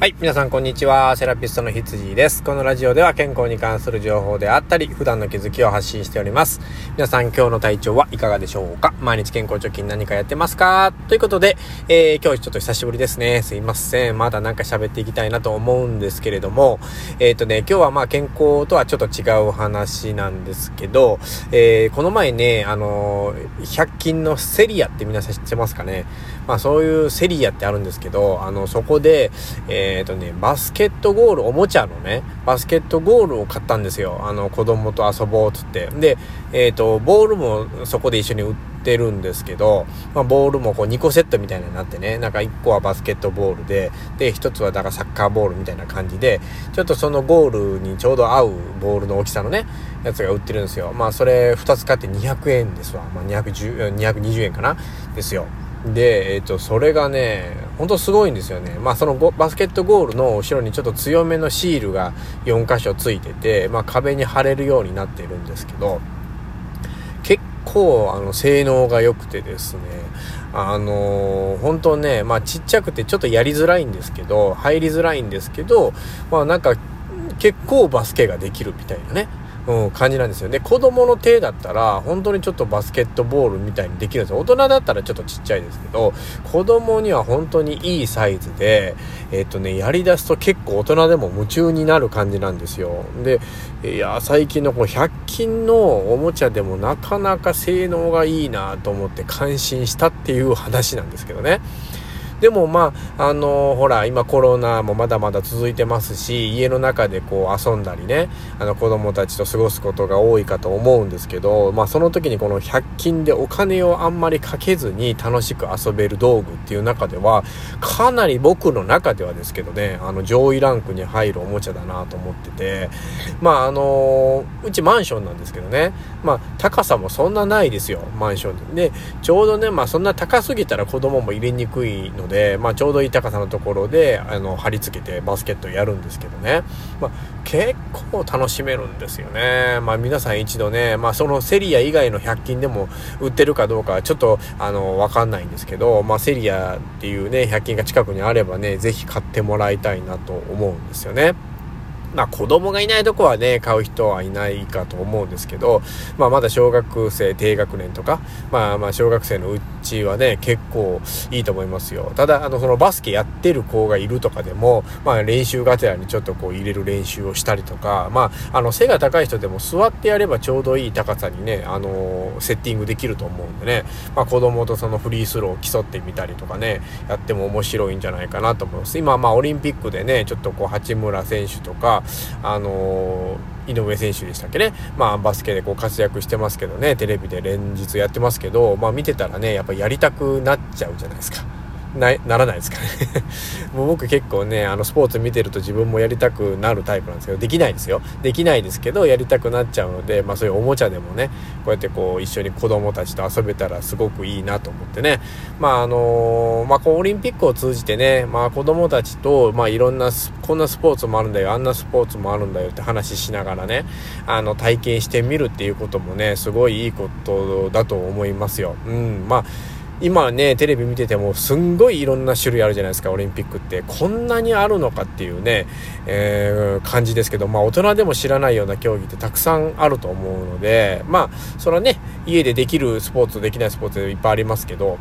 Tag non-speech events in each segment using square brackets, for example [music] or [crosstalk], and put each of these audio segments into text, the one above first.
はい。皆さん、こんにちは。セラピストのひつじです。このラジオでは健康に関する情報であったり、普段の気づきを発信しております。皆さん、今日の体調はいかがでしょうか？毎日健康貯金何かやってますか？ということで、えー、今日ちょっと久しぶりですね。すいません。まだなんか喋っていきたいなと思うんですけれども、えっ、ー、とね、今日はまあ健康とはちょっと違う話なんですけど、えー、この前ね、あの、100均のセリアって皆さん知ってますかね？まあそういうセリアってあるんですけど、あの、そこで、えっ、とね、バスケットゴール、おもちゃのね、バスケットゴールを買ったんですよ。あの、子供と遊ぼうっつって。で、えっ、と、ボールもそこで一緒に売ってるんですけど、まあ、ボールもこう2個セットみたいになってね、なんか1個はバスケットボールで、で、1つはだからサッカーボールみたいな感じで、ちょっとそのゴールにちょうど合うボールの大きさのね、やつが売ってるんですよ。まあ、それ2つ買って200円ですわ。まあ、210、220円かな？ですよ。で、えっ、ー、と、それがね、ほんとすごいんですよね。まあそのバスケットゴールの後ろにちょっと強めのシールが4箇所ついてて、まあ壁に貼れるようになってるんですけど、結構あの性能が良くてですね、あのー、本当ね、まあちっちゃくてちょっとやりづらいんですけど、入りづらいんですけど、まあなんか結構バスケができるみたいなね。うん、感じなんですよね。子供の手だったら、本当にちょっとバスケットボールみたいにできるんですよ。大人だったらちょっとちっちゃいですけど、子供には本当にいいサイズで、えっ、とね、やり出すと結構大人でも夢中になる感じなんですよ。で、いや、最近のこの100均のおもちゃでもなかなか性能がいいなと思って感心したっていう話なんですけどね。でもまあ、あのー、ほら、今コロナもまだまだ続いてますし、家の中でこう遊んだりね、あの子供たちと過ごすことが多いかと思うんですけど、まあその時にこの100均でお金をあんまりかけずに楽しく遊べる道具っていう中では、かなり僕の中ではですけどね、あの上位ランクに入るおもちゃだなと思ってて、まああのー、うちマンションなんですけどね、まあ高さもそんなないですよ、マンションで。で、ちょうどね、まあそんな高すぎたら子供も入れにくいので、でまあ、ちょうどいい高さのところであの貼り付けてバスケットやるんですけどね、まあ、結構楽しめるんですよね、まあ、皆さん一度ね、まあ、そのセリア以外の100均でも売ってるかどうかちょっとあの分かんないんですけど、まあ、セリアっていうね100均が近くにあればね是非買ってもらいたいなと思うんですよね。まあ子供がいないとこはね、買う人はいないかと思うんですけど、まあまだ小学生低学年とか、まあまあ小学生のうちはね、結構いいと思いますよ。ただ、あの、そのバスケやってる子がいるとかでも、まあ練習がてらにちょっとこう入れる練習をしたりとか、まあ、あの背が高い人でも座ってやればちょうどいい高さにね、あのセッティングできると思うんでね、まあ子供とそのフリースローを競ってみたりとかね、やっても面白いんじゃないかなと思います。今まあオリンピックでね、ちょっとこう八村選手とか、あの井上選手でしたっけね。まあ、バスケでこう活躍してますけどね、テレビで連日やってますけど、まあ見てたらね、やっぱやりたくなっちゃうじゃないですか。な、ならないですかね [laughs] もう僕結構ね、あの、スポーツ見てると自分もやりたくなるタイプなんですけど、できないですよ。できないですけど、やりたくなっちゃうので、まあそういうおもちゃでもね、こうやってこう、一緒に子供たちと遊べたらすごくいいなと思ってね。まああの、まあこう、オリンピックを通じてね、まあ子供たちと、まあいろんな、こんなスポーツもあるんだよ、あんなスポーツもあるんだよって話しながらね、あの、体験してみるっていうこともね、すごいいいことだと思いますよ。うん、まあ、今ね、テレビ見ててもすんごいいろんな種類あるじゃないですか、オリンピックって。こんなにあるのかっていうね、えー、感じですけど、まあ大人でも知らないような競技ってたくさんあると思うので、まあ、それはね、家でできるスポーツ、できないスポーツいっぱいありますけど、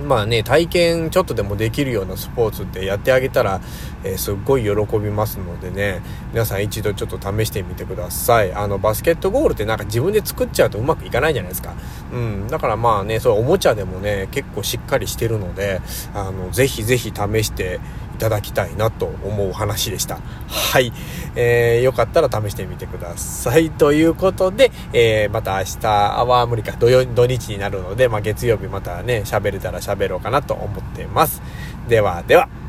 まあね、体験ちょっとでもできるようなスポーツってやってあげたら、えー、すっごい喜びますのでね、皆さん一度ちょっと試してみてください。あの、バスケットゴールってなんか自分で作っちゃうとうまくいかないじゃないですか。うん。だからまあね、そうおもちゃでもね、結構しっかりしてるので、あの、ぜひぜひ試してただきたいなと思う話でした。はい。えー、よかったら試してみてください。ということで、えー、また明日は無理か、土土日になるので、まあ月曜日またね、喋れたら喋ろうかなと思ってます。ではでは。